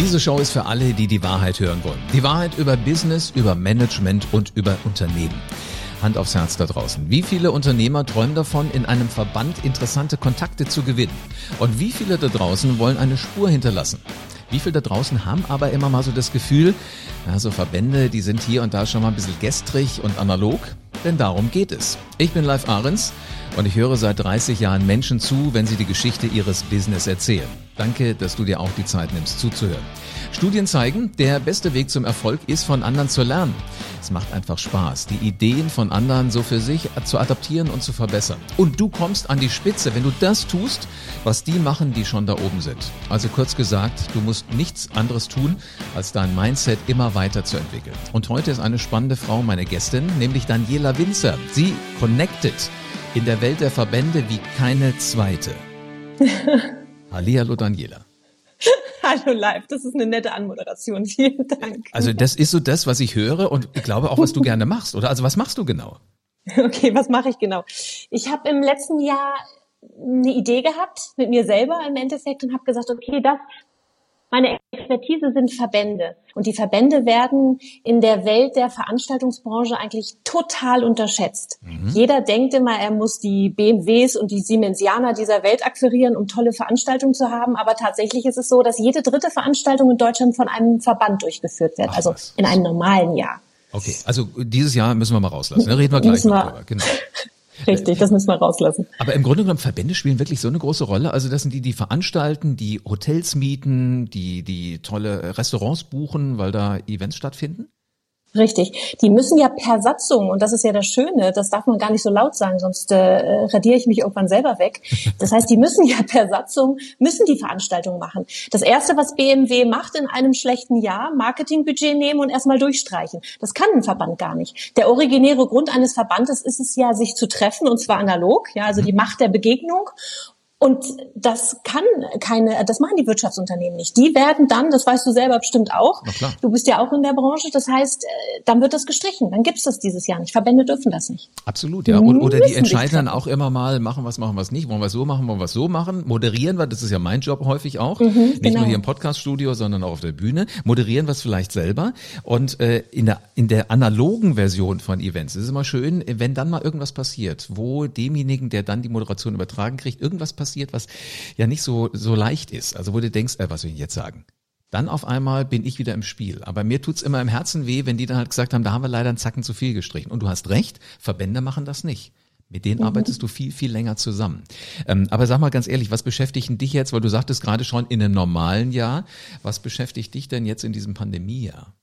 Diese Show ist für alle, die die Wahrheit hören wollen. Die Wahrheit über Business, über Management und über Unternehmen. Hand aufs Herz da draußen. Wie viele Unternehmer träumen davon, in einem Verband interessante Kontakte zu gewinnen? Und wie viele da draußen wollen eine Spur hinterlassen? Wie viele da draußen haben aber immer mal so das Gefühl, ja, so Verbände, die sind hier und da schon mal ein bisschen gestrig und analog? Denn darum geht es. Ich bin Live Ahrens und ich höre seit 30 Jahren Menschen zu, wenn sie die Geschichte ihres Business erzählen. Danke, dass du dir auch die Zeit nimmst zuzuhören. Studien zeigen, der beste Weg zum Erfolg ist, von anderen zu lernen. Es macht einfach Spaß, die Ideen von anderen so für sich zu adaptieren und zu verbessern. Und du kommst an die Spitze, wenn du das tust, was die machen, die schon da oben sind. Also kurz gesagt, du musst nichts anderes tun, als dein Mindset immer weiter zu entwickeln. Und heute ist eine spannende Frau meine Gästin, nämlich Daniela Winzer. Sie connected in der Welt der Verbände wie keine zweite. Hallihallo Daniela. Hallo live, das ist eine nette Anmoderation. Vielen Dank. Also das ist so das, was ich höre und ich glaube auch, was du gerne machst, oder? Also was machst du genau? Okay, was mache ich genau? Ich habe im letzten Jahr eine Idee gehabt mit mir selber im Endeffekt und habe gesagt, okay, das meine Expertise sind Verbände. Und die Verbände werden in der Welt der Veranstaltungsbranche eigentlich total unterschätzt. Mhm. Jeder denkt immer, er muss die BMWs und die Siemensianer dieser Welt akquirieren, um tolle Veranstaltungen zu haben. Aber tatsächlich ist es so, dass jede dritte Veranstaltung in Deutschland von einem Verband durchgeführt wird. Ach, also in einem normalen Jahr. Okay, also dieses Jahr müssen wir mal rauslassen. Da reden wir gleich drüber. Genau. Richtig, das müssen wir rauslassen. Aber im Grunde genommen, Verbände spielen wirklich so eine große Rolle. Also das sind die, die veranstalten, die Hotels mieten, die, die tolle Restaurants buchen, weil da Events stattfinden? Richtig. Die müssen ja per Satzung, und das ist ja das Schöne, das darf man gar nicht so laut sagen, sonst äh, radiere ich mich irgendwann selber weg. Das heißt, die müssen ja per Satzung, müssen die Veranstaltung machen. Das Erste, was BMW macht in einem schlechten Jahr, Marketingbudget nehmen und erstmal durchstreichen. Das kann ein Verband gar nicht. Der originäre Grund eines Verbandes ist es ja, sich zu treffen, und zwar analog, ja, also die Macht der Begegnung. Und das kann keine, das machen die Wirtschaftsunternehmen nicht. Die werden dann, das weißt du selber bestimmt auch, du bist ja auch in der Branche, das heißt, äh, dann wird das gestrichen, dann gibt's das dieses Jahr nicht. Verbände dürfen das nicht. Absolut, ja. Und, oder die entscheiden dann auch immer mal, machen was, machen was nicht, wollen wir so machen, wollen wir so machen. Moderieren wir, das ist ja mein Job häufig auch, mhm, nicht genau. nur hier im Podcaststudio, sondern auch auf der Bühne. Moderieren wir es vielleicht selber. Und äh, in, der, in der analogen Version von Events ist es immer schön, wenn dann mal irgendwas passiert, wo demjenigen, der dann die Moderation übertragen kriegt, irgendwas passiert, passiert, was ja nicht so, so leicht ist. Also wo du denkst, äh, was will ich jetzt sagen? Dann auf einmal bin ich wieder im Spiel. Aber mir tut's immer im Herzen weh, wenn die dann halt gesagt haben, da haben wir leider einen Zacken zu viel gestrichen. Und du hast recht, Verbände machen das nicht. Mit denen mhm. arbeitest du viel, viel länger zusammen. Ähm, aber sag mal ganz ehrlich, was beschäftigt dich jetzt, weil du sagtest gerade schon in einem normalen Jahr, was beschäftigt dich denn jetzt in diesem Pandemiejahr?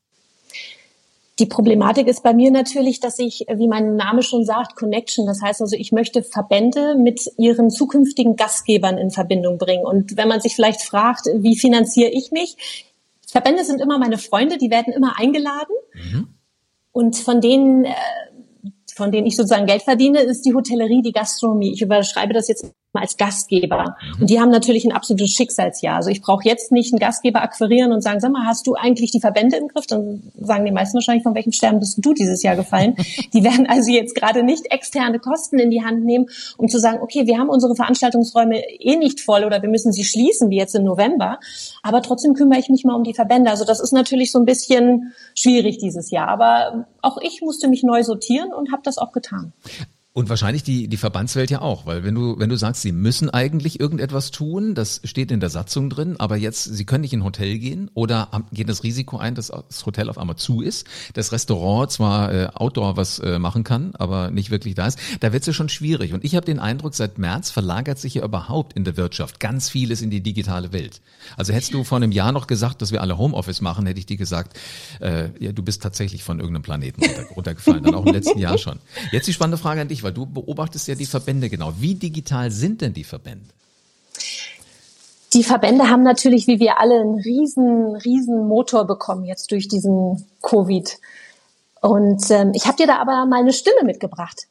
Die Problematik ist bei mir natürlich, dass ich, wie mein Name schon sagt, Connection. Das heißt also, ich möchte Verbände mit ihren zukünftigen Gastgebern in Verbindung bringen. Und wenn man sich vielleicht fragt, wie finanziere ich mich? Verbände sind immer meine Freunde, die werden immer eingeladen. Mhm. Und von denen äh, von denen ich sozusagen Geld verdiene, ist die Hotellerie, die Gastronomie. Ich überschreibe das jetzt mal als Gastgeber. Mhm. Und die haben natürlich ein absolutes Schicksalsjahr. Also ich brauche jetzt nicht einen Gastgeber akquirieren und sagen, sag mal, hast du eigentlich die Verbände im Griff? Dann sagen die meisten wahrscheinlich, von welchem Stern bist du dieses Jahr gefallen? die werden also jetzt gerade nicht externe Kosten in die Hand nehmen, um zu sagen, okay, wir haben unsere Veranstaltungsräume eh nicht voll oder wir müssen sie schließen, wie jetzt im November. Aber trotzdem kümmere ich mich mal um die Verbände. Also das ist natürlich so ein bisschen schwierig dieses Jahr. Aber auch ich musste mich neu sortieren und habe das auch getan. Und wahrscheinlich die, die Verbandswelt ja auch, weil wenn du, wenn du sagst, sie müssen eigentlich irgendetwas tun, das steht in der Satzung drin, aber jetzt, sie können nicht in ein Hotel gehen oder gehen das Risiko ein, dass das Hotel auf einmal zu ist, das Restaurant zwar äh, Outdoor was äh, machen kann, aber nicht wirklich da ist, da wird es ja schon schwierig. Und ich habe den Eindruck, seit März verlagert sich ja überhaupt in der Wirtschaft ganz vieles in die digitale Welt. Also hättest du vor einem Jahr noch gesagt, dass wir alle Homeoffice machen, hätte ich dir gesagt, äh, ja, du bist tatsächlich von irgendeinem Planeten runtergefallen, dann auch im letzten Jahr schon. Jetzt die spannende Frage an dich, weil du beobachtest ja die Verbände genau. Wie digital sind denn die Verbände? Die Verbände haben natürlich, wie wir alle, einen riesen, riesen Motor bekommen jetzt durch diesen Covid. Und ähm, ich habe dir da aber mal eine Stimme mitgebracht.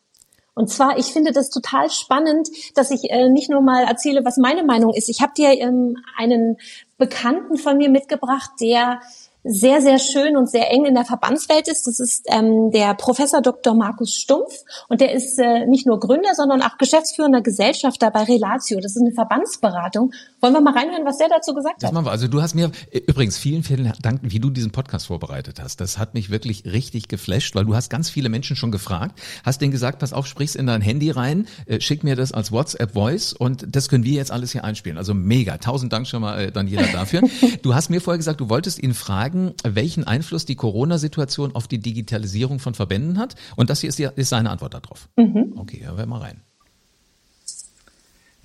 Und zwar, ich finde das total spannend, dass ich äh, nicht nur mal erzähle, was meine Meinung ist. Ich habe dir ähm, einen Bekannten von mir mitgebracht, der sehr, sehr schön und sehr eng in der Verbandswelt ist. Das ist ähm, der Professor Dr. Markus Stumpf und der ist äh, nicht nur Gründer, sondern auch geschäftsführender Gesellschafter bei Relatio. Das ist eine Verbandsberatung. Wollen wir mal reinhören, was der dazu gesagt das hat? Machen wir. Also du hast mir übrigens vielen, vielen Dank, wie du diesen Podcast vorbereitet hast. Das hat mich wirklich richtig geflasht, weil du hast ganz viele Menschen schon gefragt, hast denen gesagt, pass auf, sprich's in dein Handy rein, äh, schick mir das als WhatsApp Voice und das können wir jetzt alles hier einspielen. Also mega. Tausend Dank schon mal, äh, Daniela, dafür. du hast mir vorher gesagt, du wolltest ihn fragen, welchen Einfluss die Corona-Situation auf die Digitalisierung von Verbänden hat. Und das hier ist, die, ist seine Antwort darauf. Mhm. Okay, hören wir mal rein.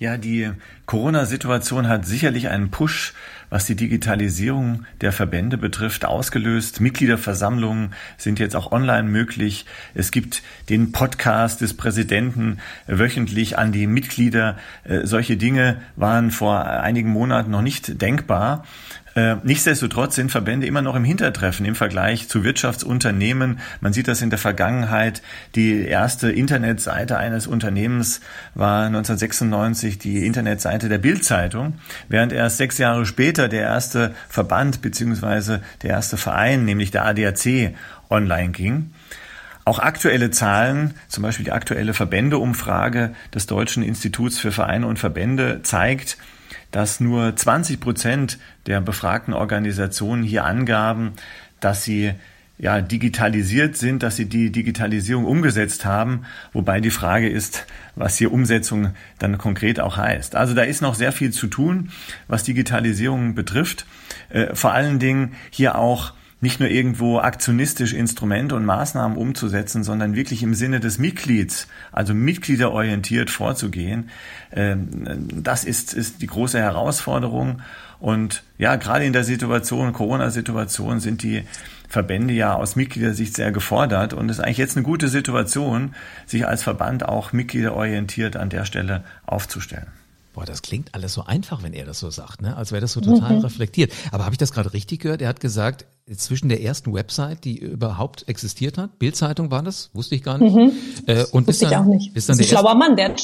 Ja, die Corona-Situation hat sicherlich einen Push, was die Digitalisierung der Verbände betrifft, ausgelöst. Mitgliederversammlungen sind jetzt auch online möglich. Es gibt den Podcast des Präsidenten wöchentlich an die Mitglieder. Äh, solche Dinge waren vor einigen Monaten noch nicht denkbar. Äh, nichtsdestotrotz sind Verbände immer noch im Hintertreffen im Vergleich zu Wirtschaftsunternehmen. Man sieht das in der Vergangenheit. Die erste Internetseite eines Unternehmens war 1996 die Internetseite der Bildzeitung, während erst sechs Jahre später der erste Verband beziehungsweise der erste Verein, nämlich der ADAC, online ging. Auch aktuelle Zahlen, zum Beispiel die aktuelle Verbändeumfrage des Deutschen Instituts für Vereine und Verbände zeigt, dass nur 20 Prozent der befragten Organisationen hier angaben, dass sie ja, digitalisiert sind, dass sie die Digitalisierung umgesetzt haben, wobei die Frage ist, was hier Umsetzung dann konkret auch heißt. Also da ist noch sehr viel zu tun, was Digitalisierung betrifft. Äh, vor allen Dingen hier auch nicht nur irgendwo aktionistisch Instrumente und Maßnahmen umzusetzen, sondern wirklich im Sinne des Mitglieds, also mitgliederorientiert vorzugehen. Ähm, das ist, ist die große Herausforderung. Und ja, gerade in der Situation, Corona-Situation, sind die Verbände ja aus Mitgliedersicht sehr gefordert. Und es ist eigentlich jetzt eine gute Situation, sich als Verband auch mitgliederorientiert an der Stelle aufzustellen. Boah, das klingt alles so einfach, wenn er das so sagt, ne? als wäre das so total mhm. reflektiert. Aber habe ich das gerade richtig gehört? Er hat gesagt, zwischen der ersten Website, die überhaupt existiert hat, Bildzeitung war das, wusste ich gar nicht. Mhm. Äh, und bis dann, ich auch nicht. Bis dann das ist ein schlauer Mann, der hat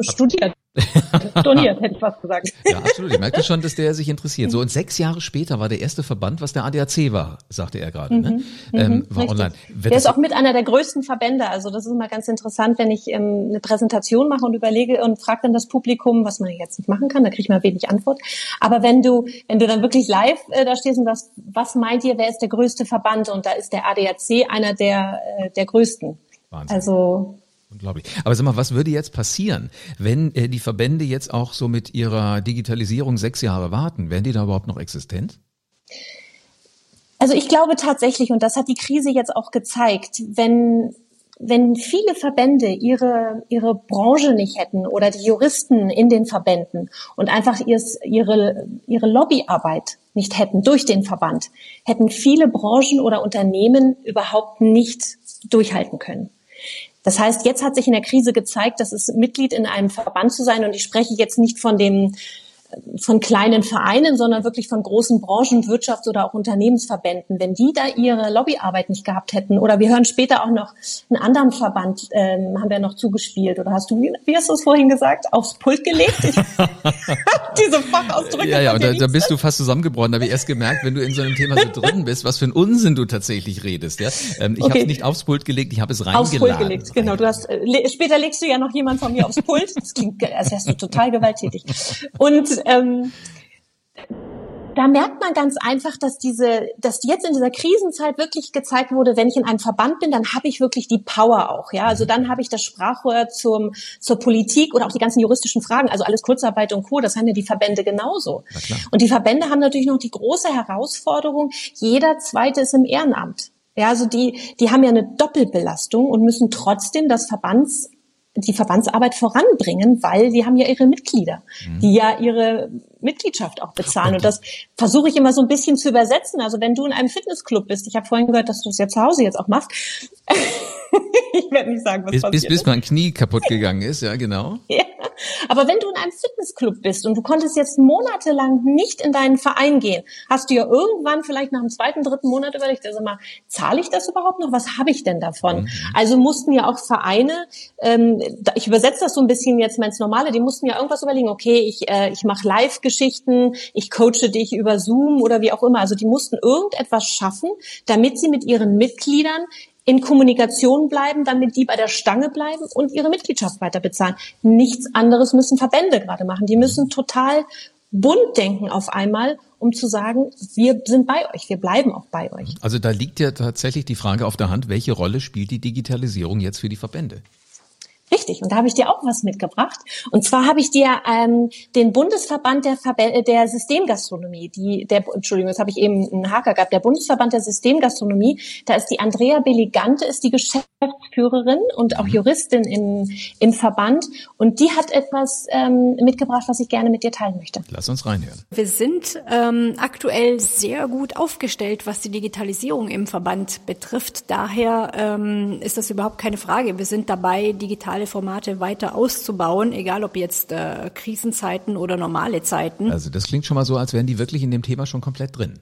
studiert. Storniert, hätte ich fast gesagt. Ja, absolut. Ich merkte schon, dass der sich interessiert. So, und sechs Jahre später war der erste Verband, was der ADAC war, sagte er gerade. Ne? Mhm, ähm, mhm. war richtig. online. Wird der ist auch mit einer der größten Verbände. Also das ist immer ganz interessant, wenn ich ähm, eine Präsentation mache und überlege und frage dann das Publikum, was man jetzt nicht machen kann, da kriege ich mal wenig Antwort. Aber wenn du, wenn du dann wirklich live äh, da stehst und was, was meint ihr, wer ist der größte Verband? Und da ist der ADAC einer der, äh, der größten. Wahnsinn. Also Unglaublich. Aber sag mal, was würde jetzt passieren, wenn äh, die Verbände jetzt auch so mit ihrer Digitalisierung sechs Jahre warten? Wären die da überhaupt noch existent? Also ich glaube tatsächlich, und das hat die Krise jetzt auch gezeigt, wenn wenn viele Verbände ihre, ihre Branche nicht hätten oder die Juristen in den Verbänden und einfach ihre, ihre Lobbyarbeit nicht hätten durch den Verband, hätten viele Branchen oder Unternehmen überhaupt nicht durchhalten können. Das heißt, jetzt hat sich in der Krise gezeigt, dass es Mitglied in einem Verband zu sein, und ich spreche jetzt nicht von dem von kleinen Vereinen, sondern wirklich von großen Branchen, Wirtschafts- oder auch Unternehmensverbänden. Wenn die da ihre Lobbyarbeit nicht gehabt hätten, oder wir hören später auch noch einen anderen Verband, ähm, haben wir noch zugespielt, oder hast du, wie hast du es vorhin gesagt, aufs Pult gelegt? diese Fachausdrücke. Ja, ja, und da, da bist du fast zusammengebrochen. Da habe ich erst gemerkt, wenn du in so einem Thema so drin bist, was für ein Unsinn du tatsächlich redest. Ja? Ähm, ich okay. habe es nicht aufs Pult gelegt, ich habe es reingeladen. Aufs Pult gelegt, genau. Du hast, äh, le später legst du ja noch jemand von mir aufs Pult. Das klingt, als wärst du total gewalttätig. Und ähm, da merkt man ganz einfach, dass diese, dass jetzt in dieser Krisenzeit wirklich gezeigt wurde, wenn ich in einem Verband bin, dann habe ich wirklich die Power auch, ja. Also dann habe ich das Sprachrohr zum zur Politik oder auch die ganzen juristischen Fragen, also alles Kurzarbeit und Co. Das haben ja die Verbände genauso. Und die Verbände haben natürlich noch die große Herausforderung: Jeder Zweite ist im Ehrenamt. Ja, also die, die haben ja eine Doppelbelastung und müssen trotzdem das Verbands die Verbandsarbeit voranbringen, weil sie haben ja ihre Mitglieder, mhm. die ja ihre Mitgliedschaft auch bezahlen. Und das versuche ich immer so ein bisschen zu übersetzen. Also wenn du in einem Fitnessclub bist, ich habe vorhin gehört, dass du es ja zu Hause jetzt auch machst. ich werde nicht sagen, was bis, passiert bis, bis mein Knie kaputt gegangen ist, ja, genau. ja. Aber wenn du in einem Fitnessclub bist und du konntest jetzt monatelang nicht in deinen Verein gehen, hast du ja irgendwann vielleicht nach dem zweiten, dritten Monat überlegt, also mal, zahle ich das überhaupt noch? Was habe ich denn davon? Mhm. Also mussten ja auch Vereine, ähm, ich übersetze das so ein bisschen jetzt mal ins Normale, die mussten ja irgendwas überlegen, okay, ich, äh, ich mache Live-Geschichten, ich coache dich über Zoom oder wie auch immer. Also die mussten irgendetwas schaffen, damit sie mit ihren Mitgliedern in Kommunikation bleiben, damit die bei der Stange bleiben und ihre Mitgliedschaft weiter bezahlen. Nichts anderes müssen Verbände gerade machen. Die müssen total bunt denken auf einmal, um zu sagen, wir sind bei euch, wir bleiben auch bei euch. Also da liegt ja tatsächlich die Frage auf der Hand, welche Rolle spielt die Digitalisierung jetzt für die Verbände? Richtig, und da habe ich dir auch was mitgebracht. Und zwar habe ich dir ähm, den Bundesverband der, Verbe der Systemgastronomie, die, der, Entschuldigung, jetzt habe ich eben einen Haker gehabt, der Bundesverband der Systemgastronomie, da ist die Andrea Beligante, ist die Geschäftsführerin und auch mhm. Juristin im, im Verband. Und die hat etwas ähm, mitgebracht, was ich gerne mit dir teilen möchte. Lass uns reinhören. Wir sind ähm, aktuell sehr gut aufgestellt, was die Digitalisierung im Verband betrifft. Daher ähm, ist das überhaupt keine Frage. Wir sind dabei, digital digitale Formate weiter auszubauen, egal ob jetzt äh, Krisenzeiten oder normale Zeiten. Also das klingt schon mal so, als wären die wirklich in dem Thema schon komplett drin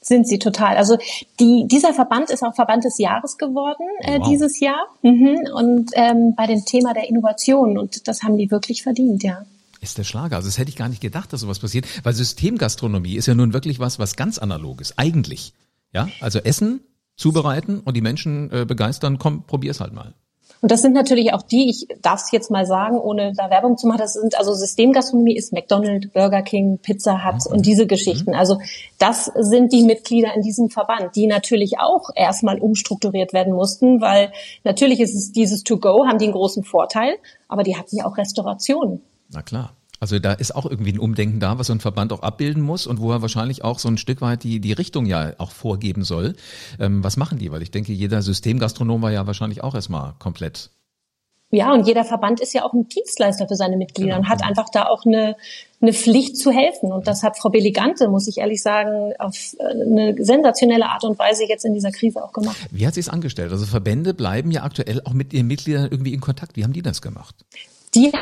sind sie total. Also die, dieser Verband ist auch Verband des Jahres geworden äh, wow. dieses Jahr mhm. und ähm, bei dem Thema der Innovation und das haben die wirklich verdient, ja. Ist der Schlager. Also das hätte ich gar nicht gedacht, dass sowas passiert, weil Systemgastronomie ist ja nun wirklich was, was ganz analoges, eigentlich. Ja, also Essen zubereiten und die Menschen äh, begeistern, komm, probier's halt mal. Und das sind natürlich auch die, ich darf es jetzt mal sagen, ohne da Werbung zu machen, das sind also Systemgastronomie ist McDonald's, Burger King, Pizza Hut mhm. und diese Geschichten. Also das sind die Mitglieder in diesem Verband, die natürlich auch erstmal umstrukturiert werden mussten, weil natürlich ist es dieses To-Go, haben die einen großen Vorteil, aber die hatten ja auch Restaurationen. Na klar. Also da ist auch irgendwie ein Umdenken da, was so ein Verband auch abbilden muss und wo er wahrscheinlich auch so ein Stück weit die, die Richtung ja auch vorgeben soll. Ähm, was machen die? Weil ich denke, jeder Systemgastronom war ja wahrscheinlich auch erstmal komplett. Ja, und jeder Verband ist ja auch ein Dienstleister für seine Mitglieder genau. und hat einfach da auch eine, eine Pflicht zu helfen. Und das hat Frau Beligante, muss ich ehrlich sagen, auf äh, eine sensationelle Art und Weise jetzt in dieser Krise auch gemacht. Wie hat sie es angestellt? Also Verbände bleiben ja aktuell auch mit ihren Mitgliedern irgendwie in Kontakt. Wie haben die das gemacht? Die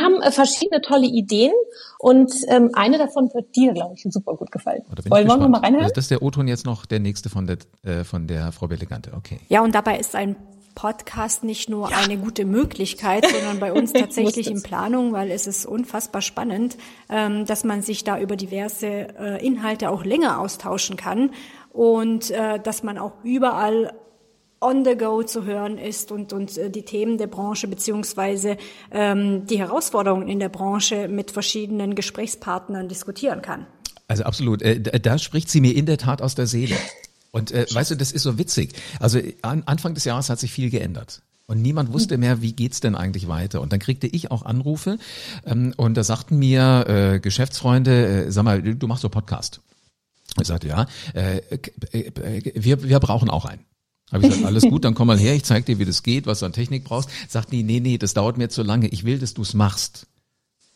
haben äh, verschiedene tolle Ideen und ähm, eine davon wird dir, glaube ich, super gut gefallen. Wollen wir noch mal reinhören? Also das ist der O-Ton jetzt noch der nächste von der, äh, von der Frau Belegante. Okay. Ja, und dabei ist ein Podcast nicht nur ja. eine gute Möglichkeit, sondern bei uns tatsächlich in Planung, weil es ist unfassbar spannend, ähm, dass man sich da über diverse äh, Inhalte auch länger austauschen kann und äh, dass man auch überall on the go zu hören ist und, und äh, die Themen der Branche beziehungsweise ähm, die Herausforderungen in der Branche mit verschiedenen Gesprächspartnern diskutieren kann. Also absolut. Äh, da spricht sie mir in der Tat aus der Seele. Und äh, weißt du, das ist so witzig. Also an, Anfang des Jahres hat sich viel geändert. Und niemand wusste mehr, wie geht's denn eigentlich weiter. Und dann kriegte ich auch Anrufe ähm, und da sagten mir äh, Geschäftsfreunde, äh, sag mal, du machst so Podcast. Ich sagte, ja, äh, äh, wir, wir brauchen auch einen. Habe ich gesagt, alles gut, dann komm mal her, ich zeig dir, wie das geht, was du an Technik brauchst. Sagt die, nee, nee, das dauert mir zu lange. Ich will, dass du es machst.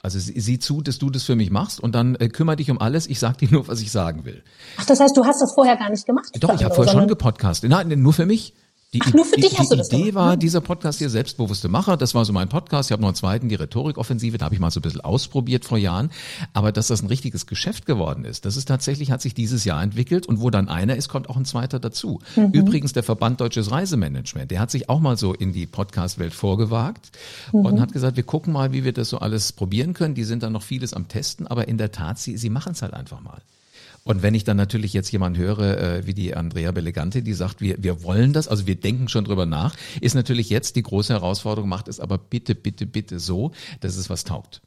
Also sieh zu, dass du das für mich machst und dann äh, kümmere dich um alles. Ich sag dir nur, was ich sagen will. Ach, das heißt, du hast das vorher gar nicht gemacht? Doch, ich habe vorher schon gepodcastet. Nein, nur für mich. Die, Ach, nur für die, dich hast die du das Idee war, hm? dieser Podcast hier selbstbewusste Macher, das war so mein Podcast. Ich habe noch einen zweiten, die Rhetorikoffensive, da habe ich mal so ein bisschen ausprobiert vor Jahren. Aber dass das ein richtiges Geschäft geworden ist, das ist tatsächlich, hat sich dieses Jahr entwickelt und wo dann einer ist, kommt auch ein zweiter dazu. Mhm. Übrigens der Verband Deutsches Reisemanagement, der hat sich auch mal so in die Podcast-Welt vorgewagt mhm. und hat gesagt, wir gucken mal, wie wir das so alles probieren können. Die sind dann noch vieles am Testen, aber in der Tat, sie, sie machen es halt einfach mal. Und wenn ich dann natürlich jetzt jemand höre, äh, wie die Andrea Belegante, die sagt, wir, wir wollen das, also wir denken schon drüber nach, ist natürlich jetzt die große Herausforderung, macht es aber bitte, bitte, bitte so, dass es was taugt.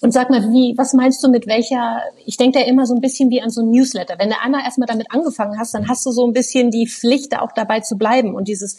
Und sag mal, wie, was meinst du mit welcher, ich denke da immer so ein bisschen wie an so ein Newsletter. Wenn du einmal erstmal damit angefangen hast, dann hast du so ein bisschen die Pflicht, da auch dabei zu bleiben und dieses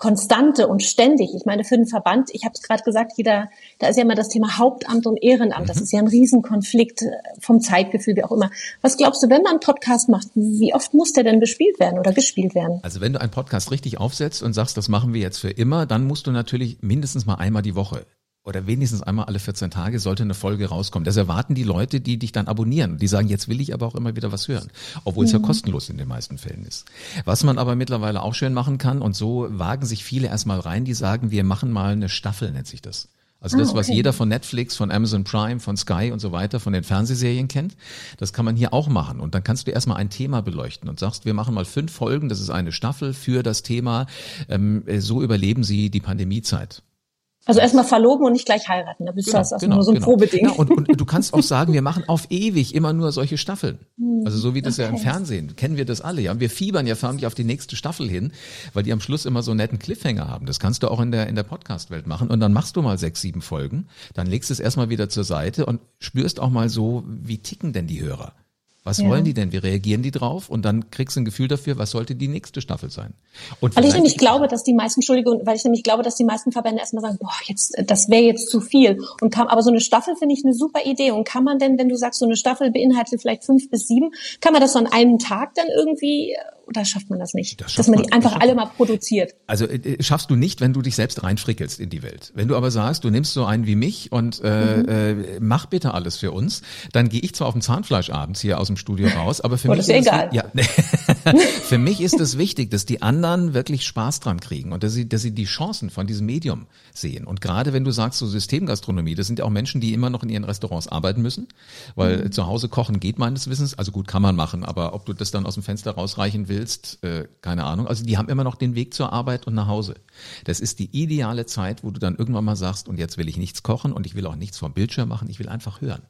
Konstante und ständig. Ich meine, für den Verband, ich habe es gerade gesagt, jeder, da ist ja immer das Thema Hauptamt und Ehrenamt. Das mhm. ist ja ein Riesenkonflikt äh, vom Zeitgefühl, wie auch immer. Was glaubst du, wenn man einen Podcast macht, wie oft muss der denn bespielt werden oder gespielt werden? Also wenn du einen Podcast richtig aufsetzt und sagst, das machen wir jetzt für immer, dann musst du natürlich mindestens mal einmal die Woche oder wenigstens einmal alle 14 Tage sollte eine Folge rauskommen. Das erwarten die Leute, die dich dann abonnieren. Die sagen, jetzt will ich aber auch immer wieder was hören. Obwohl es ja mhm. kostenlos in den meisten Fällen ist. Was man aber mittlerweile auch schön machen kann, und so wagen sich viele erstmal rein, die sagen, wir machen mal eine Staffel, nennt sich das. Also das, ah, okay. was jeder von Netflix, von Amazon Prime, von Sky und so weiter, von den Fernsehserien kennt, das kann man hier auch machen. Und dann kannst du erstmal ein Thema beleuchten und sagst, wir machen mal fünf Folgen, das ist eine Staffel für das Thema, ähm, so überleben sie die Pandemiezeit. Also erstmal verloben und nicht gleich heiraten. Da bist genau, das also genau, nur so ein genau. Probeding. Ja, und, und du kannst auch sagen, wir machen auf ewig immer nur solche Staffeln. Hm, also so wie das okay. ja im Fernsehen, kennen wir das alle. Ja, wir fiebern ja förmlich auf die nächste Staffel hin, weil die am Schluss immer so einen netten Cliffhanger haben. Das kannst du auch in der, in der Podcast-Welt machen. Und dann machst du mal sechs, sieben Folgen, dann legst du es erstmal wieder zur Seite und spürst auch mal so, wie ticken denn die Hörer? Was ja. wollen die denn? Wie reagieren die drauf? Und dann kriegst du ein Gefühl dafür, was sollte die nächste Staffel sein. Und weil ich nämlich glaube, dass die meisten, Entschuldigung, weil ich nämlich glaube, dass die meisten Verbände erstmal sagen, boah, jetzt, das wäre jetzt zu viel. Und kam, aber so eine Staffel finde ich eine super Idee. Und kann man denn, wenn du sagst, so eine Staffel beinhaltet vielleicht fünf bis sieben, kann man das so an einem Tag dann irgendwie oder schafft man das nicht? Das Dass man die einfach alle mal produziert. Also äh, äh, schaffst du nicht, wenn du dich selbst reinfrickelst in die Welt. Wenn du aber sagst, du nimmst so einen wie mich und äh, mhm. äh, mach bitte alles für uns, dann gehe ich zwar auf dem Zahnfleisch abends hier aus dem Studio raus, aber für oh, mich ist egal. ja, für mich ist es wichtig, dass die anderen wirklich Spaß dran kriegen und dass sie, dass sie die Chancen von diesem Medium sehen. Und gerade wenn du sagst, so Systemgastronomie, das sind ja auch Menschen, die immer noch in ihren Restaurants arbeiten müssen, weil mhm. zu Hause kochen geht meines Wissens, also gut kann man machen, aber ob du das dann aus dem Fenster rausreichen willst, willst, äh, keine Ahnung. Also die haben immer noch den Weg zur Arbeit und nach Hause. Das ist die ideale Zeit, wo du dann irgendwann mal sagst, und jetzt will ich nichts kochen und ich will auch nichts vom Bildschirm machen, ich will einfach hören.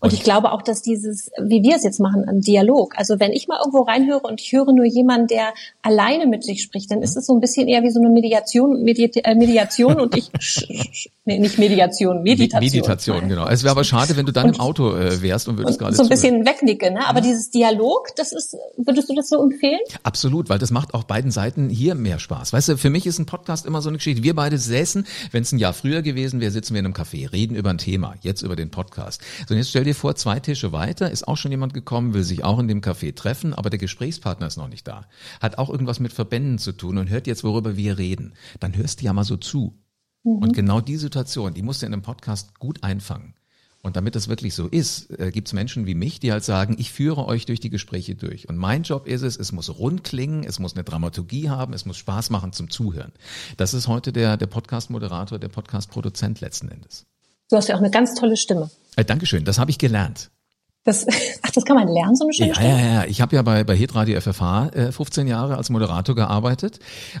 Und, ich glaube auch, dass dieses, wie wir es jetzt machen, ein Dialog. Also wenn ich mal irgendwo reinhöre und ich höre nur jemanden, der alleine mit sich spricht, dann ist es so ein bisschen eher wie so eine Mediation, Medi äh, Mediation und ich, nee, nicht Mediation, Meditation. Meditation, genau. Es wäre aber schade, wenn du dann und, im Auto äh, wärst und würdest gerade so ein bisschen wegnicken. Ne? Aber ja. dieses Dialog, das ist, würdest du das so empfehlen? Absolut, weil das macht auch beiden Seiten hier mehr Spaß. Weißt du, für mich ist ein Podcast immer so eine Geschichte. Wir beide säßen, wenn es ein Jahr früher gewesen wäre, sitzen wir in einem Café, reden über ein Thema, jetzt über den Podcast. So, und jetzt stell dir vor, zwei Tische weiter ist auch schon jemand gekommen, will sich auch in dem Café treffen, aber der Gesprächspartner ist noch nicht da. Hat auch irgendwas mit Verbänden zu tun und hört jetzt, worüber wir reden. Dann hörst du ja mal so zu. Mhm. Und genau die Situation, die musst du in einem Podcast gut einfangen. Und damit das wirklich so ist, äh, gibt es Menschen wie mich, die halt sagen, ich führe euch durch die Gespräche durch. Und mein Job ist es, es muss rund klingen, es muss eine Dramaturgie haben, es muss Spaß machen zum Zuhören. Das ist heute der, der Podcast-Moderator, der Podcast-Produzent letzten Endes. Du hast ja auch eine ganz tolle Stimme. Äh, Dankeschön, das habe ich gelernt. Das, ach, das kann man lernen, so eine schöne ja, Stimme? Ja, ja, ja. Ich habe ja bei, bei Hitradio FFH äh, 15 Jahre als Moderator gearbeitet.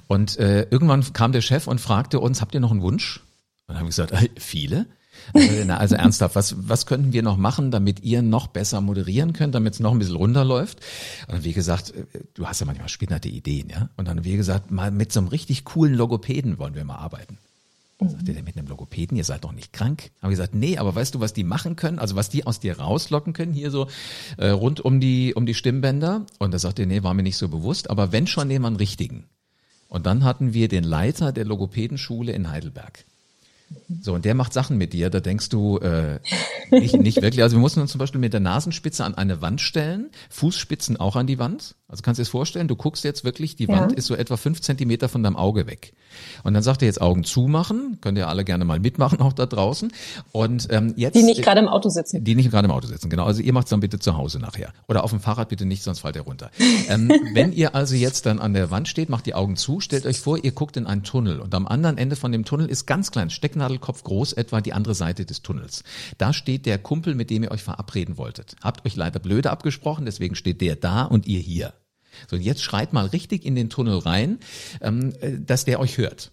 Und äh, irgendwann kam der Chef und fragte uns, habt ihr noch einen Wunsch? Und dann haben wir gesagt, äh, viele? Äh, na, also ernsthaft, was, was könnten wir noch machen, damit ihr noch besser moderieren könnt, damit es noch ein bisschen runterläuft? Und dann wie gesagt, äh, du hast ja manchmal spinnerte Ideen, ja? Und dann wie gesagt, mal mit so einem richtig coolen Logopäden wollen wir mal arbeiten. Sagt er, mit einem Logopäden, ihr seid doch nicht krank. Habe ich gesagt, nee, aber weißt du, was die machen können? Also was die aus dir rauslocken können, hier so äh, rund um die, um die Stimmbänder? Und da sagt er, nee, war mir nicht so bewusst, aber wenn schon, nehmen wir einen richtigen. Und dann hatten wir den Leiter der Logopädenschule in Heidelberg. So, und der macht Sachen mit dir, da denkst du äh, nicht, nicht wirklich. Also wir mussten uns zum Beispiel mit der Nasenspitze an eine Wand stellen, Fußspitzen auch an die Wand. Also kannst du dir das vorstellen, du guckst jetzt wirklich, die ja. Wand ist so etwa fünf Zentimeter von deinem Auge weg. Und dann sagt er jetzt Augen zumachen, könnt ihr alle gerne mal mitmachen, auch da draußen. Und ähm, jetzt Die nicht gerade im Auto sitzen. Die nicht gerade im Auto sitzen, genau. Also ihr macht's dann bitte zu Hause nachher. Oder auf dem Fahrrad bitte nicht, sonst fällt ihr runter. ähm, wenn ihr also jetzt dann an der Wand steht, macht die Augen zu, stellt euch vor, ihr guckt in einen Tunnel. Und am anderen Ende von dem Tunnel ist ganz klein, Stecknadelkopf groß, etwa die andere Seite des Tunnels. Da steht der Kumpel, mit dem ihr euch verabreden wolltet. Habt euch leider blöde abgesprochen, deswegen steht der da und ihr hier. So, jetzt schreit mal richtig in den Tunnel rein, ähm, äh, dass der euch hört.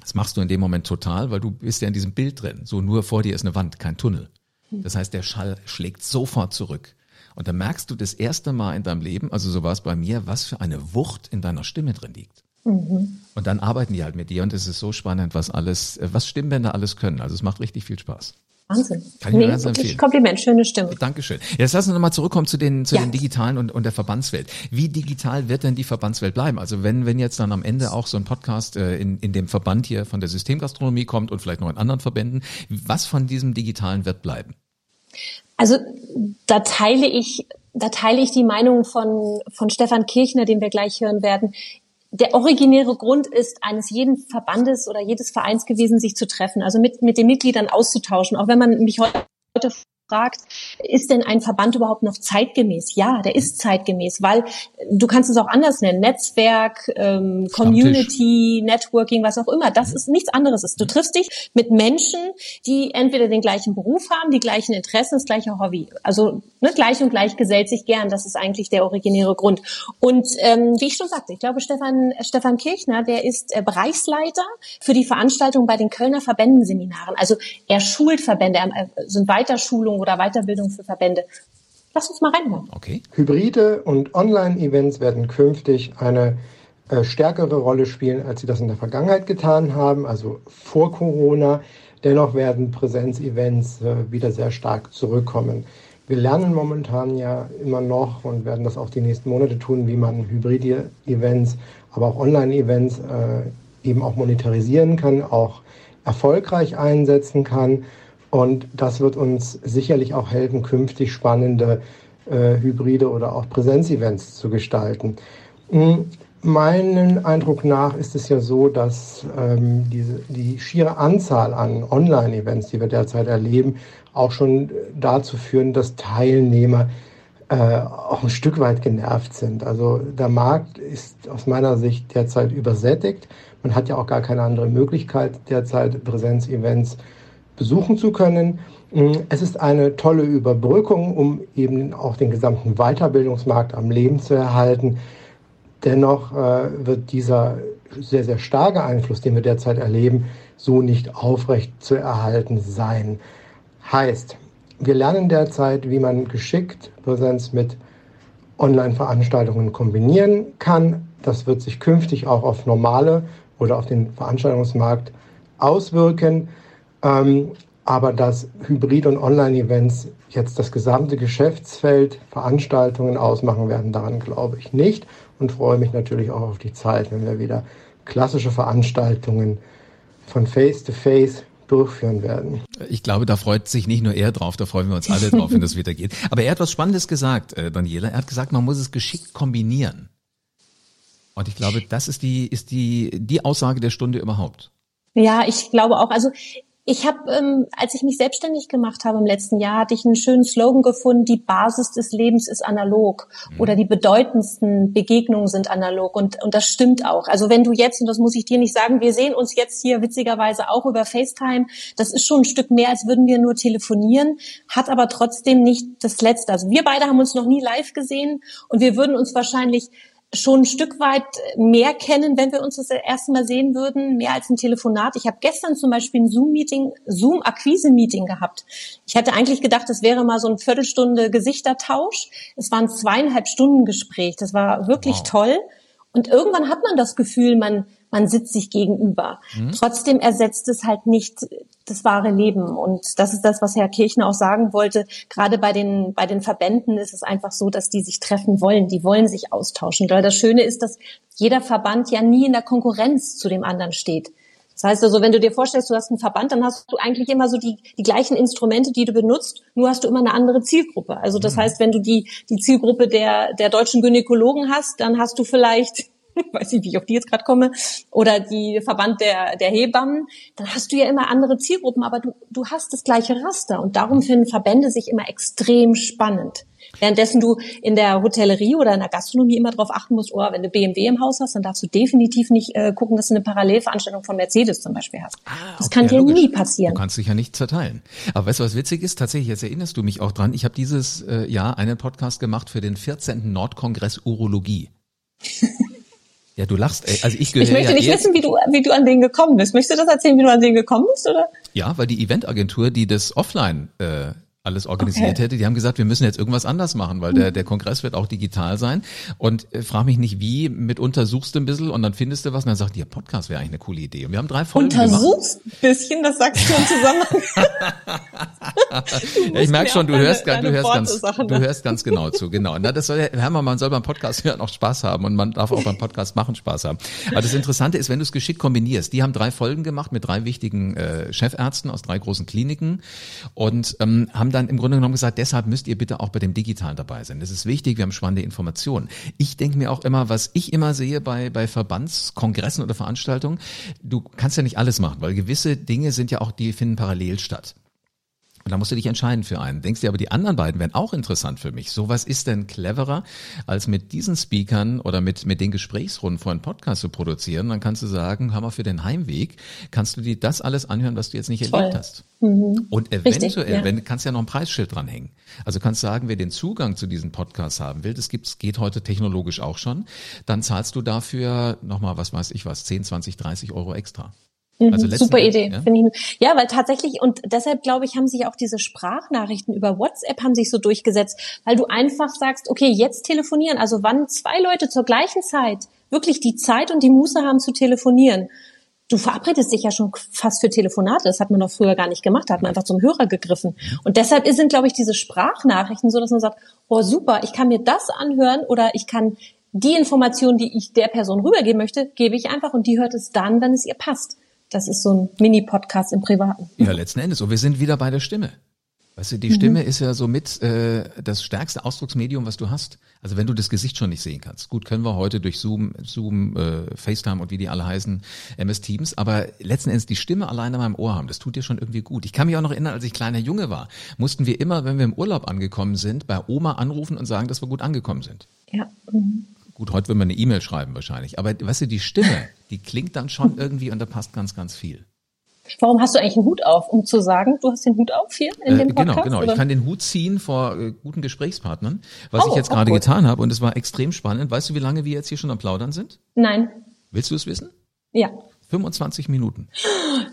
Das machst du in dem Moment total, weil du bist ja in diesem Bild drin. So nur vor dir ist eine Wand, kein Tunnel. Das heißt, der Schall schlägt sofort zurück. Und dann merkst du das erste Mal in deinem Leben, also so war es bei mir, was für eine Wucht in deiner Stimme drin liegt. Mhm. Und dann arbeiten die halt mit dir und es ist so spannend, was alles, äh, was Stimmbänder alles können. Also es macht richtig viel Spaß. Wahnsinn. Kann ich nee, ganz empfehlen. Kompliment, schöne Stimme. Dankeschön. Jetzt lassen wir nochmal zurückkommen zu den, zu ja. den digitalen und, und der Verbandswelt. Wie digital wird denn die Verbandswelt bleiben? Also wenn, wenn jetzt dann am Ende auch so ein Podcast äh, in, in dem Verband hier von der Systemgastronomie kommt und vielleicht noch in anderen Verbänden, was von diesem Digitalen wird bleiben? Also da teile ich, da teile ich die Meinung von, von Stefan Kirchner, den wir gleich hören werden der originäre Grund ist, eines jeden Verbandes oder jedes Vereins gewesen, sich zu treffen, also mit, mit den Mitgliedern auszutauschen. Auch wenn man mich heute fragt, ist denn ein Verband überhaupt noch zeitgemäß? Ja, der ist zeitgemäß, weil du kannst es auch anders nennen. Netzwerk, ähm, Community, Networking, was auch immer. Das ist nichts anderes. Du triffst dich mit Menschen, die entweder den gleichen Beruf haben, die gleichen Interessen, das gleiche Hobby. Also ne, gleich und gleich gesellt sich gern. Das ist eigentlich der originäre Grund. Und ähm, wie ich schon sagte, ich glaube, Stefan, Stefan Kirchner, der ist äh, Bereichsleiter für die Veranstaltung bei den Kölner Verbändenseminaren. Also er schult Verbände, er, sind Weiterschulungen oder Weiterbildung für Verbände. Lass uns mal reinhören. Okay. Hybride und Online-Events werden künftig eine äh, stärkere Rolle spielen, als sie das in der Vergangenheit getan haben, also vor Corona. Dennoch werden Präsenzevents äh, wieder sehr stark zurückkommen. Wir lernen momentan ja immer noch und werden das auch die nächsten Monate tun, wie man hybride Events, aber auch Online-Events äh, eben auch monetarisieren kann, auch erfolgreich einsetzen kann. Und das wird uns sicherlich auch helfen, künftig spannende äh, Hybride oder auch Präsenzevents zu gestalten. Hm, meinen Eindruck nach ist es ja so, dass ähm, diese, die schiere Anzahl an Online-Events, die wir derzeit erleben, auch schon dazu führen, dass Teilnehmer äh, auch ein Stück weit genervt sind. Also der Markt ist aus meiner Sicht derzeit übersättigt. Man hat ja auch gar keine andere Möglichkeit, derzeit Präsenzevents besuchen zu können. Mm, es ist eine tolle Überbrückung, um eben auch den gesamten Weiterbildungsmarkt am Leben zu erhalten. Dennoch äh, wird dieser sehr, sehr starke Einfluss, den wir derzeit erleben, so nicht aufrecht zu erhalten sein. Heißt, wir lernen derzeit, wie man geschickt Präsenz mit Online-Veranstaltungen kombinieren kann. Das wird sich künftig auch auf normale oder auf den Veranstaltungsmarkt auswirken. Ähm, aber dass Hybrid- und Online-Events jetzt das gesamte Geschäftsfeld Veranstaltungen ausmachen werden, daran glaube ich nicht und freue mich natürlich auch auf die Zeit, wenn wir wieder klassische Veranstaltungen von Face-to-Face -face durchführen werden. Ich glaube, da freut sich nicht nur er drauf, da freuen wir uns alle drauf, wenn das wieder geht. Aber er hat was Spannendes gesagt, äh, Daniela. Er hat gesagt, man muss es geschickt kombinieren. Und ich glaube, das ist die, ist die, die Aussage der Stunde überhaupt. Ja, ich glaube auch. Also ich habe, ähm, als ich mich selbstständig gemacht habe im letzten Jahr, hatte ich einen schönen Slogan gefunden, die Basis des Lebens ist analog mhm. oder die bedeutendsten Begegnungen sind analog und, und das stimmt auch. Also wenn du jetzt, und das muss ich dir nicht sagen, wir sehen uns jetzt hier witzigerweise auch über FaceTime, das ist schon ein Stück mehr, als würden wir nur telefonieren, hat aber trotzdem nicht das Letzte. Also wir beide haben uns noch nie live gesehen und wir würden uns wahrscheinlich schon ein Stück weit mehr kennen, wenn wir uns das erste Mal sehen würden, mehr als ein Telefonat. Ich habe gestern zum Beispiel ein Zoom-Meeting, Zoom-Akquise-Meeting gehabt. Ich hatte eigentlich gedacht, das wäre mal so ein Viertelstunde Gesichtertausch. Es waren zweieinhalb Stunden Gespräch. Das war wirklich wow. toll. Und irgendwann hat man das Gefühl, man, man sitzt sich gegenüber. Mhm. Trotzdem ersetzt es halt nicht das wahre Leben. Und das ist das, was Herr Kirchner auch sagen wollte. Gerade bei den, bei den Verbänden ist es einfach so, dass die sich treffen wollen. Die wollen sich austauschen. Weil das Schöne ist, dass jeder Verband ja nie in der Konkurrenz zu dem anderen steht. Das heißt also, wenn du dir vorstellst, du hast einen Verband, dann hast du eigentlich immer so die, die gleichen Instrumente, die du benutzt, nur hast du immer eine andere Zielgruppe. Also das mhm. heißt, wenn du die, die Zielgruppe der, der deutschen Gynäkologen hast, dann hast du vielleicht weiß nicht, wie ich auf die jetzt gerade komme, oder die Verband der, der Hebammen, dann hast du ja immer andere Zielgruppen, aber du, du hast das gleiche Raster und darum finden Verbände sich immer extrem spannend. Währenddessen du in der Hotellerie oder in der Gastronomie immer darauf achten musst, oh, wenn du BMW im Haus hast, dann darfst du definitiv nicht äh, gucken, dass du eine Parallelveranstaltung von Mercedes zum Beispiel hast. Ah, das okay, kann dir logisch. nie passieren. Du kannst dich ja nicht zerteilen. Aber weißt du, was witzig ist? Tatsächlich, jetzt erinnerst du mich auch dran. Ich habe dieses äh, Jahr einen Podcast gemacht für den 14. Nordkongress Urologie. Ja, du lachst. Ey. Also ich, ich möchte ja nicht wissen, wie du, wie du an den gekommen bist. Möchtest du das erzählen, wie du an den gekommen bist, oder? Ja, weil die Eventagentur, die das offline äh, alles organisiert okay. hätte. Die haben gesagt, wir müssen jetzt irgendwas anders machen, weil der, der Kongress wird auch digital sein. Und äh, frag mich nicht wie, mitunter suchst du ein bisschen und dann findest du was und dann sagt, ja, Podcast wäre eigentlich eine coole Idee. Und wir haben drei Folgen Untersuchst ein bisschen, das sagst du im Zusammenhang. ich merke schon, du deine, hörst, deine du, hörst ganz, Sachen, du hörst ganz genau zu, genau. Na, das soll ja, Hermann, man soll beim Podcast hören auch Spaß haben und man darf auch beim Podcast machen Spaß haben. Aber das Interessante ist, wenn du es geschickt kombinierst, die haben drei Folgen gemacht mit drei wichtigen äh, Chefärzten aus drei großen Kliniken und ähm, haben dann im Grunde genommen gesagt, deshalb müsst ihr bitte auch bei dem Digitalen dabei sein. Das ist wichtig, wir haben spannende Informationen. Ich denke mir auch immer, was ich immer sehe bei, bei Verbandskongressen oder Veranstaltungen, du kannst ja nicht alles machen, weil gewisse Dinge sind ja auch, die finden parallel statt. Und da musst du dich entscheiden für einen. Denkst du aber, die anderen beiden wären auch interessant für mich. So was ist denn cleverer, als mit diesen Speakern oder mit, mit den Gesprächsrunden vor einem Podcast zu produzieren? Dann kannst du sagen, Hammer für den Heimweg, kannst du dir das alles anhören, was du jetzt nicht Toll. erlebt hast. Mhm. Und eventuell, Richtig, ja. wenn, kannst du ja noch ein Preisschild dranhängen. Also kannst sagen, wer den Zugang zu diesen Podcasts haben will, das gibt's, geht heute technologisch auch schon, dann zahlst du dafür nochmal, was weiß ich was, 10, 20, 30 Euro extra. Mhm, also Super Idee, ja? finde ich. Ja, weil tatsächlich und deshalb glaube ich, haben sich auch diese Sprachnachrichten über WhatsApp haben sich so durchgesetzt, weil du einfach sagst, okay, jetzt telefonieren. Also wann zwei Leute zur gleichen Zeit wirklich die Zeit und die Muße haben zu telefonieren. Du verabredest dich ja schon fast für Telefonate. Das hat man doch früher gar nicht gemacht. Da hat man einfach zum Hörer gegriffen. Und deshalb sind, glaube ich, diese Sprachnachrichten so, dass man sagt, oh super, ich kann mir das anhören oder ich kann die Informationen, die ich der Person rübergeben möchte, gebe ich einfach und die hört es dann, wenn es ihr passt. Das ist so ein Mini-Podcast im Privaten. Ja, letzten Endes. Und wir sind wieder bei der Stimme. Weißt du, die mhm. Stimme ist ja somit äh, das stärkste Ausdrucksmedium, was du hast. Also wenn du das Gesicht schon nicht sehen kannst. Gut, können wir heute durch Zoom, Zoom, äh, FaceTime und wie die alle heißen, MS Teams, aber letzten Endes die Stimme alleine in meinem Ohr haben, das tut dir schon irgendwie gut. Ich kann mich auch noch erinnern, als ich kleiner Junge war, mussten wir immer, wenn wir im Urlaub angekommen sind, bei Oma anrufen und sagen, dass wir gut angekommen sind. Ja. Mhm. Gut, heute will man eine E-Mail schreiben wahrscheinlich. Aber weißt du, die Stimme, die klingt dann schon irgendwie und da passt ganz, ganz viel. Warum hast du eigentlich einen Hut auf? Um zu sagen, du hast den Hut auf hier in dem äh, genau, Podcast? Genau, genau. Ich kann den Hut ziehen vor äh, guten Gesprächspartnern, was oh, ich jetzt gerade getan habe und es war extrem spannend. Weißt du, wie lange wir jetzt hier schon am Plaudern sind? Nein. Willst du es wissen? Ja. 25 Minuten.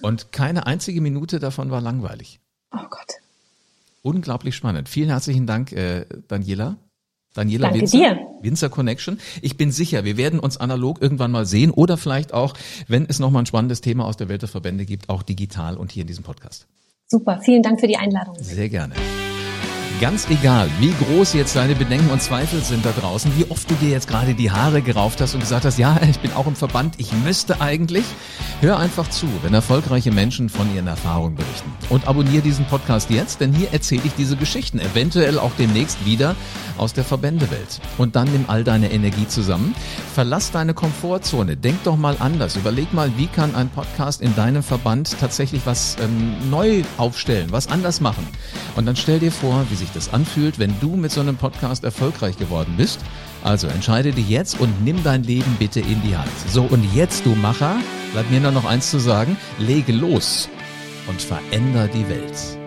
Und keine einzige Minute davon war langweilig. Oh Gott. Unglaublich spannend. Vielen herzlichen Dank, äh, Daniela. Daniela Danke Winzer, dir. Winzer Connection. Ich bin sicher, wir werden uns analog irgendwann mal sehen oder vielleicht auch, wenn es nochmal ein spannendes Thema aus der Welt der Verbände gibt, auch digital und hier in diesem Podcast. Super, vielen Dank für die Einladung. Sehr gerne. Ganz egal, wie groß jetzt deine Bedenken und Zweifel sind da draußen, wie oft du dir jetzt gerade die Haare gerauft hast und gesagt hast, ja, ich bin auch im Verband, ich müsste eigentlich. Hör einfach zu, wenn erfolgreiche Menschen von ihren Erfahrungen berichten. Und abonniere diesen Podcast jetzt, denn hier erzähle ich diese Geschichten, eventuell auch demnächst wieder aus der Verbändewelt. Und dann nimm all deine Energie zusammen, verlass deine Komfortzone, denk doch mal anders, überleg mal, wie kann ein Podcast in deinem Verband tatsächlich was ähm, neu aufstellen, was anders machen. Und dann stell dir vor, wie sich sich das anfühlt, wenn du mit so einem Podcast erfolgreich geworden bist. Also entscheide dich jetzt und nimm dein Leben bitte in die Hand. So, und jetzt, du Macher, bleibt mir nur noch eins zu sagen, lege los und veränder die Welt.